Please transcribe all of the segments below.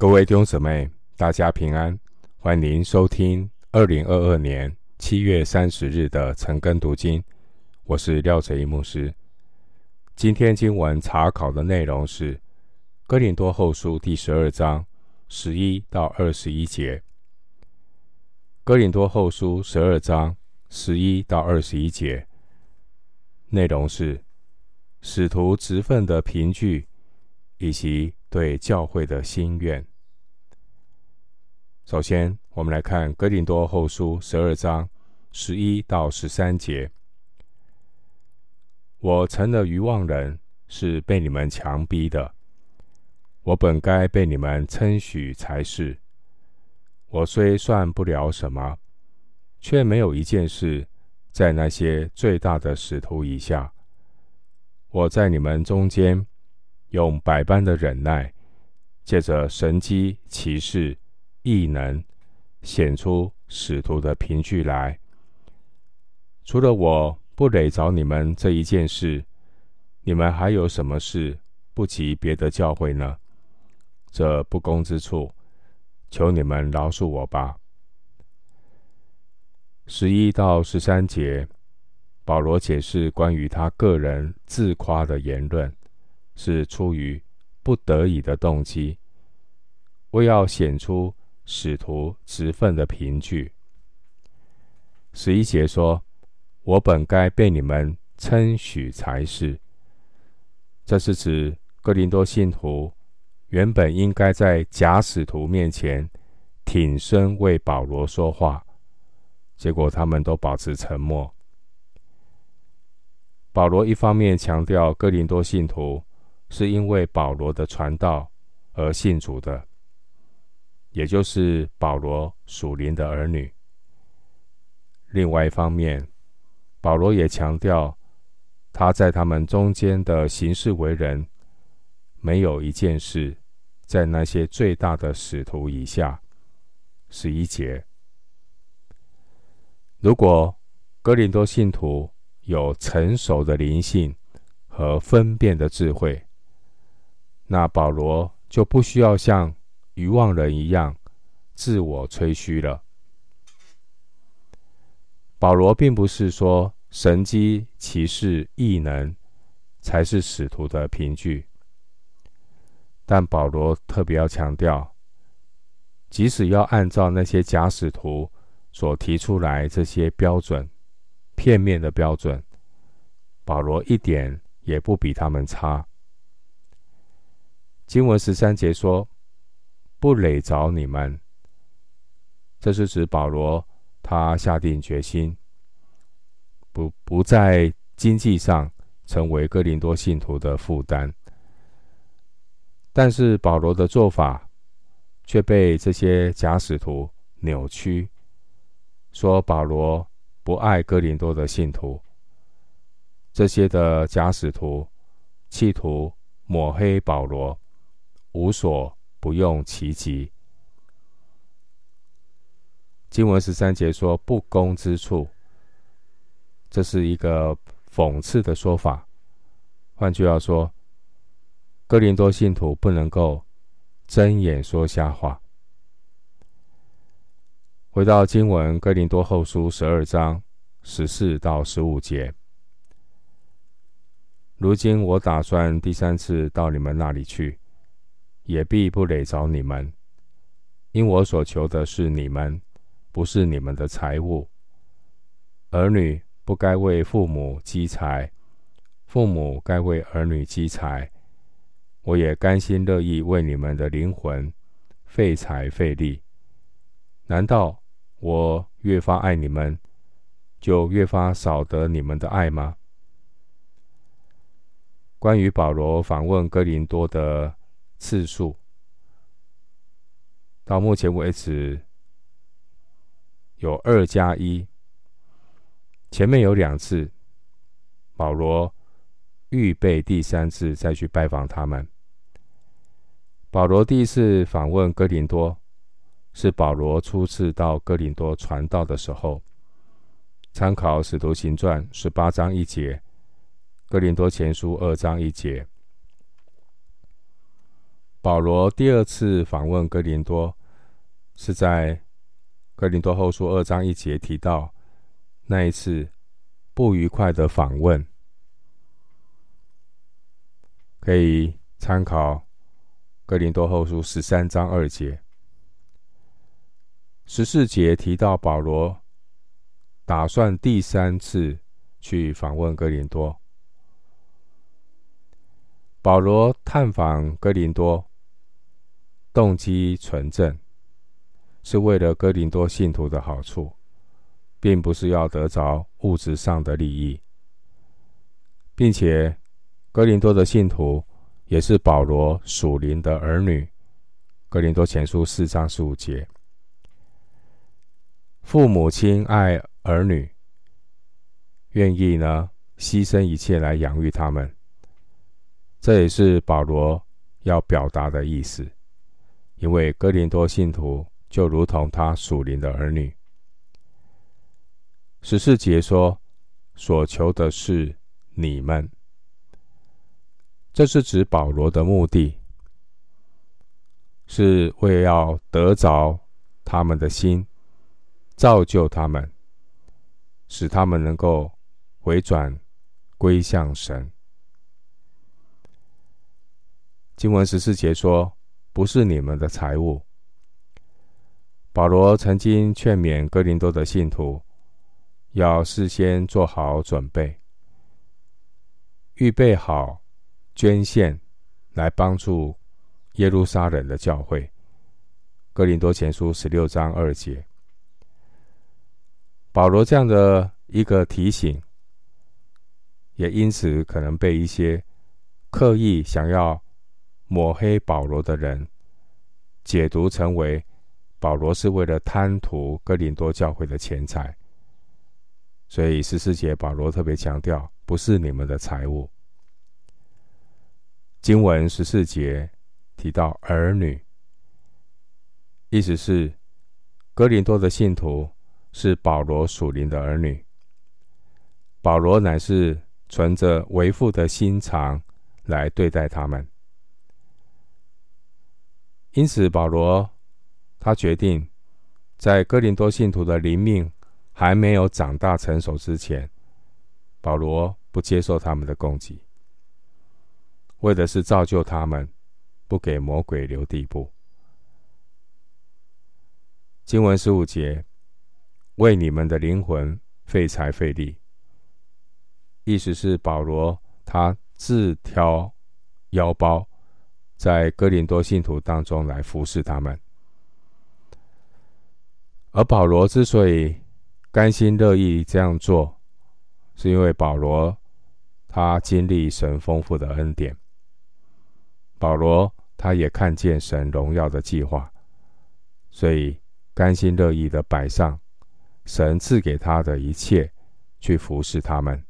各位弟兄姊妹，大家平安，欢迎收听二零二二年七月三十日的晨更读经。我是廖哲一牧师。今天经文查考的内容是《哥林多后书》第十二章十一到二十一节。《哥林多后书》十二章十一到二十一节内容是使徒职分的凭据，以及对教会的心愿。首先，我们来看《哥林多后书》十二章十一到十三节。我成了愚妄人，是被你们强逼的。我本该被你们称许才是。我虽算不了什么，却没有一件事在那些最大的使徒以下。我在你们中间，用百般的忍耐，借着神机奇事、异能，显出使徒的凭据来。除了我不累着你们这一件事，你们还有什么事不及别的教会呢？这不公之处，求你们饶恕我吧。十一到十三节，保罗解释关于他个人自夸的言论。是出于不得已的动机，为要显出使徒职分的凭据。十一节说：“我本该被你们称许才是。”这是指哥林多信徒原本应该在假使徒面前挺身为保罗说话，结果他们都保持沉默。保罗一方面强调哥林多信徒。是因为保罗的传道而信主的，也就是保罗属灵的儿女。另外一方面，保罗也强调他在他们中间的行事为人，没有一件事在那些最大的使徒以下。十一节，如果哥林多信徒有成熟的灵性和分辨的智慧。那保罗就不需要像愚妄人一样自我吹嘘了。保罗并不是说神迹、骑士、异能才是使徒的凭据，但保罗特别要强调，即使要按照那些假使徒所提出来这些标准，片面的标准，保罗一点也不比他们差。经文十三节说：“不累着你们。”这是指保罗他下定决心，不不在经济上成为哥林多信徒的负担。但是保罗的做法却被这些假使徒扭曲，说保罗不爱哥林多的信徒。这些的假使徒企图抹黑保罗。无所不用其极。经文十三节说：“不公之处。”这是一个讽刺的说法。换句话说，哥林多信徒不能够睁眼说瞎话。回到经文，哥林多后书十二章十四到十五节。如今我打算第三次到你们那里去。也必不累着你们，因我所求的是你们，不是你们的财物。儿女不该为父母积财，父母该为儿女积财。我也甘心乐意为你们的灵魂费财费力。难道我越发爱你们，就越发少得你们的爱吗？关于保罗访问哥林多的。次数到目前为止有二加一，前面有两次，保罗预备第三次再去拜访他们。保罗第一次访问哥林多，是保罗初次到哥林多传道的时候，参考《使徒行传》十八章一节，《哥林多前书》二章一节。保罗第二次访问哥林多，是在哥林多后书二章一节提到那一次不愉快的访问，可以参考哥林多后书十三章二节、十四节提到保罗打算第三次去访问哥林多。保罗探访哥林多，动机纯正，是为了哥林多信徒的好处，并不是要得着物质上的利益，并且哥林多的信徒也是保罗属灵的儿女。哥林多前书四章十五节，父母亲爱儿女，愿意呢牺牲一切来养育他们。这也是保罗要表达的意思，因为哥林多信徒就如同他属灵的儿女。十四节说：“所求的是你们。”这是指保罗的目的，是为要得着他们的心，造就他们，使他们能够回转归向神。经文十四节说：“不是你们的财物。”保罗曾经劝勉哥林多的信徒，要事先做好准备，预备好捐献，来帮助耶路撒冷的教会。哥林多前书十六章二节，保罗这样的一个提醒，也因此可能被一些刻意想要。抹黑保罗的人解读成为保罗是为了贪图哥林多教会的钱财，所以十四节保罗特别强调，不是你们的财物。经文十四节提到儿女，意思是哥林多的信徒是保罗属灵的儿女，保罗乃是存着为父的心肠来对待他们。因此，保罗他决定，在哥林多信徒的灵命还没有长大成熟之前，保罗不接受他们的供给，为的是造就他们，不给魔鬼留地步。经文十五节，为你们的灵魂费财费力，意思是保罗他自挑腰包。在哥林多信徒当中来服侍他们，而保罗之所以甘心乐意这样做，是因为保罗他经历神丰富的恩典。保罗他也看见神荣耀的计划，所以甘心乐意的摆上神赐给他的一切，去服侍他们。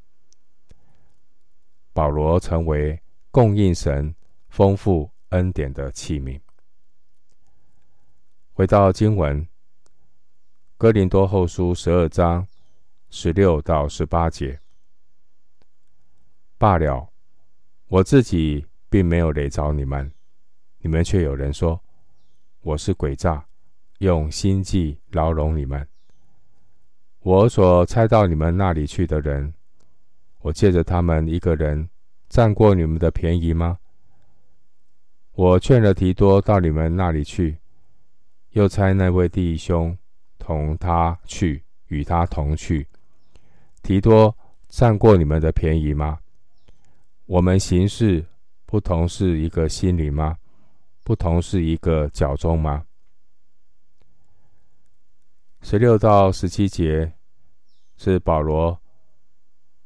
保罗成为供应神丰富。恩典的器皿。回到经文，《哥林多后书》十二章十六到十八节。罢了，我自己并没有累着你们，你们却有人说我是诡诈，用心计牢笼你们。我所差到你们那里去的人，我借着他们一个人占过你们的便宜吗？我劝了提多到你们那里去，又差那位弟兄同他去，与他同去。提多占过你们的便宜吗？我们行事不同是一个心里吗？不同是一个脚中吗？十六到十七节是保罗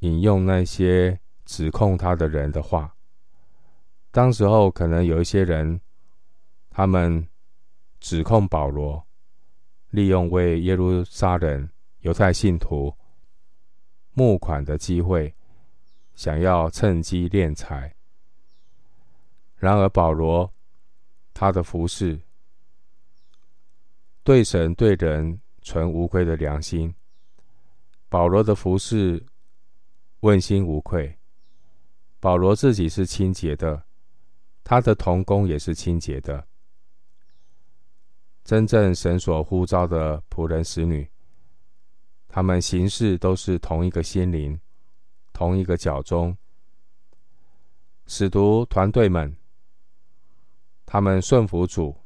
引用那些指控他的人的话。当时候可能有一些人，他们指控保罗利用为耶路撒冷犹太信徒募款的机会，想要趁机敛财。然而保罗他的服饰对神对人存无愧的良心，保罗的服饰问心无愧，保罗自己是清洁的。他的童工也是清洁的。真正神所呼召的仆人使女，他们行事都是同一个心灵，同一个脚踪。使徒团队们，他们顺服主，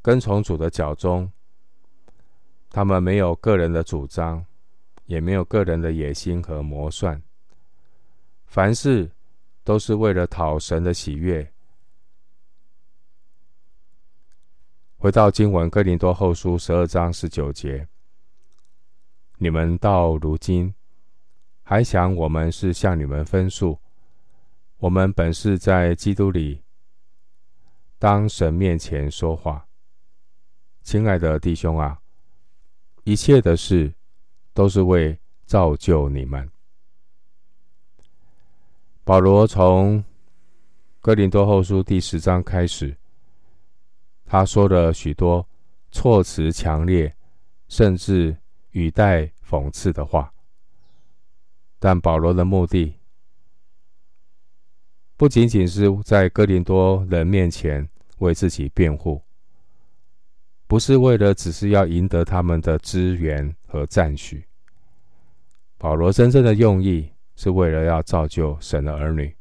跟从主的脚踪。他们没有个人的主张，也没有个人的野心和谋算，凡事都是为了讨神的喜悦。回到经文，哥林多后书十二章十九节：你们到如今还想我们是向你们分诉？我们本是在基督里，当神面前说话。亲爱的弟兄啊！一切的事都是为造就你们。保罗从哥林多后书第十章开始，他说了许多措辞强烈，甚至语带讽刺的话。但保罗的目的，不仅仅是在哥林多人面前为自己辩护。不是为了只是要赢得他们的支援和赞许。保罗真正的用意是为了要造就神的儿女，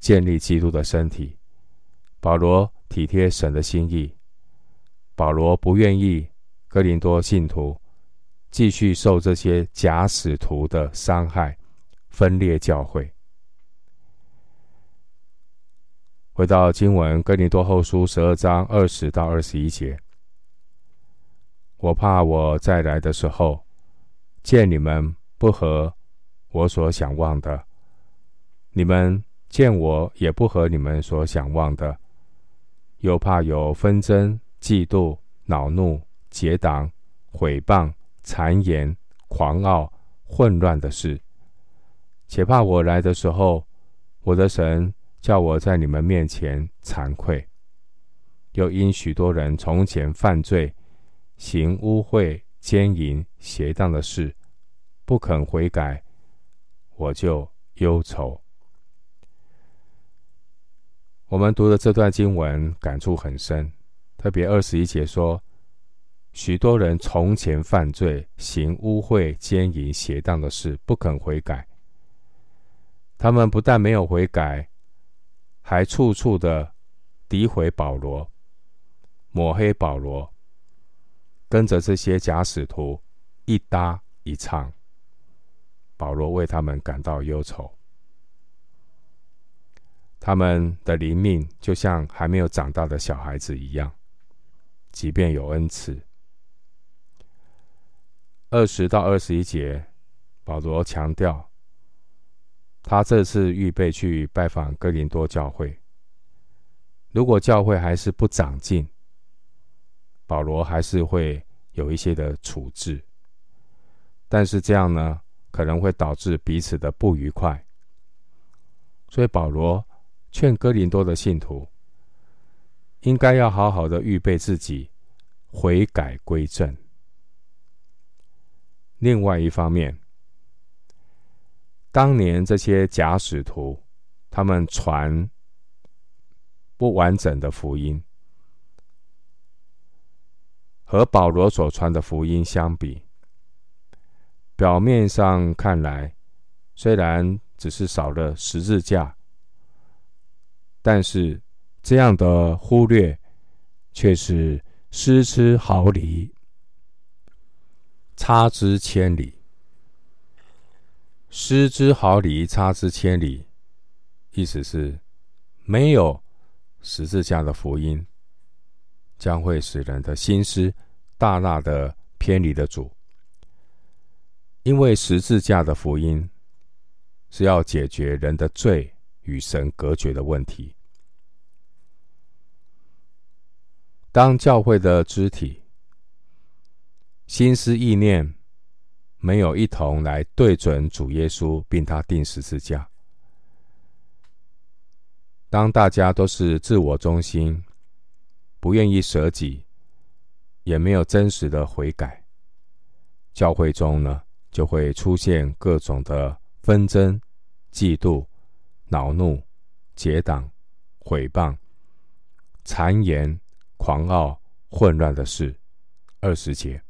建立基督的身体。保罗体贴神的心意。保罗不愿意哥林多信徒继续受这些假使徒的伤害，分裂教会。回到经文，哥林多后书十二章二十到二十一节。我怕我再来的时候，见你们不和我所想望的；你们见我也不合你们所想望的，又怕有纷争、嫉妒、恼怒、结党、毁谤、谗言、狂傲、混乱的事。且怕我来的时候，我的神叫我在你们面前惭愧，又因许多人从前犯罪。行污秽、奸淫、邪荡的事，不肯悔改，我就忧愁。我们读的这段经文感触很深，特别二十一节说，许多人从前犯罪，行污秽、奸淫、邪荡的事，不肯悔改。他们不但没有悔改，还处处的诋毁保罗，抹黑保罗。跟着这些假使徒一搭一唱，保罗为他们感到忧愁。他们的灵命就像还没有长大的小孩子一样，即便有恩赐。二十到二十一节，保罗强调，他这次预备去拜访哥林多教会，如果教会还是不长进，保罗还是会有一些的处置，但是这样呢，可能会导致彼此的不愉快。所以保罗劝哥林多的信徒，应该要好好的预备自己，悔改归正。另外一方面，当年这些假使徒，他们传不完整的福音。和保罗所传的福音相比，表面上看来，虽然只是少了十字架，但是这样的忽略却是失之毫厘，差之千里。失之毫厘，差之千里，意思是没有十字架的福音。将会使人的心思大大的偏离了主，因为十字架的福音是要解决人的罪与神隔绝的问题。当教会的肢体心思意念没有一同来对准主耶稣，并他钉十字架，当大家都是自我中心。不愿意舍己，也没有真实的悔改，教会中呢，就会出现各种的纷争、嫉妒、恼怒、结党、毁谤、谗言、狂傲、混乱的事。二十节，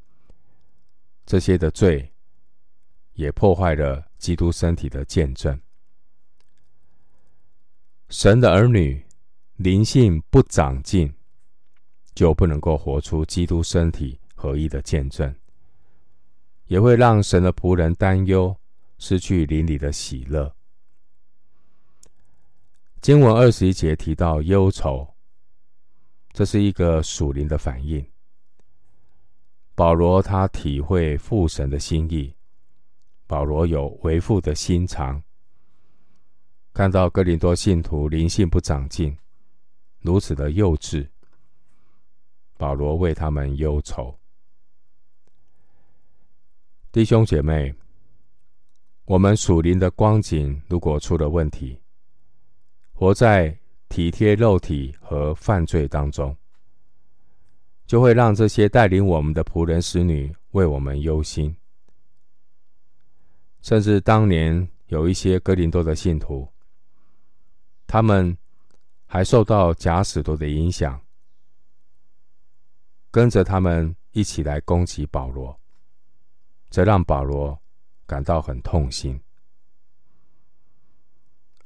这些的罪也破坏了基督身体的见证。神的儿女灵性不长进，就不能够活出基督身体合一的见证，也会让神的仆人担忧，失去邻里的喜乐。经文二十一节提到忧愁，这是一个属灵的反应。保罗他体会父神的心意，保罗有为父的心肠。看到哥林多信徒灵性不长进，如此的幼稚，保罗为他们忧愁。弟兄姐妹，我们属灵的光景如果出了问题，活在体贴肉体和犯罪当中。就会让这些带领我们的仆人、使女为我们忧心，甚至当年有一些哥林多的信徒，他们还受到假使徒的影响，跟着他们一起来攻击保罗，这让保罗感到很痛心。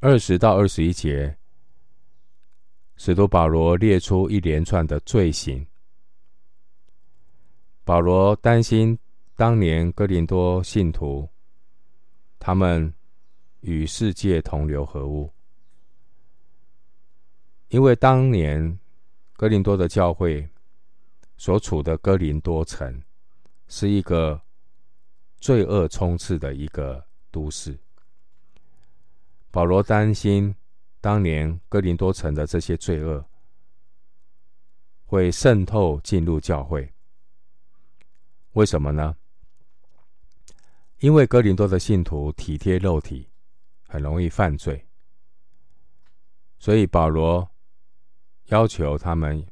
二十到二十一节，使徒保罗列出一连串的罪行。保罗担心当年哥林多信徒，他们与世界同流合污，因为当年哥林多的教会所处的哥林多城是一个罪恶充斥的一个都市。保罗担心当年哥林多城的这些罪恶会渗透进入教会。为什么呢？因为哥林多的信徒体贴肉体，很容易犯罪，所以保罗要求他们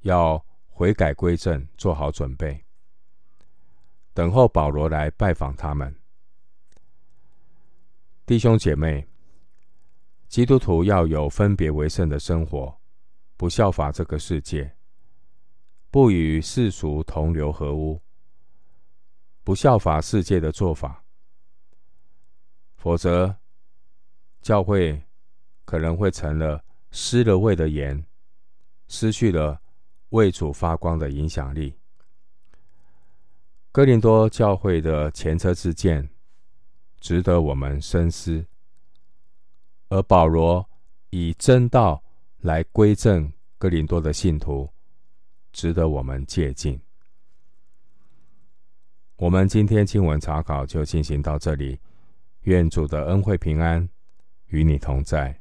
要悔改归正，做好准备，等候保罗来拜访他们。弟兄姐妹，基督徒要有分别为圣的生活，不效法这个世界。不与世俗同流合污，不效法世界的做法，否则教会可能会成了失了味的盐，失去了为主发光的影响力。哥林多教会的前车之鉴，值得我们深思。而保罗以真道来归正哥林多的信徒。值得我们借鉴。我们今天经文查考就进行到这里，愿主的恩惠平安与你同在。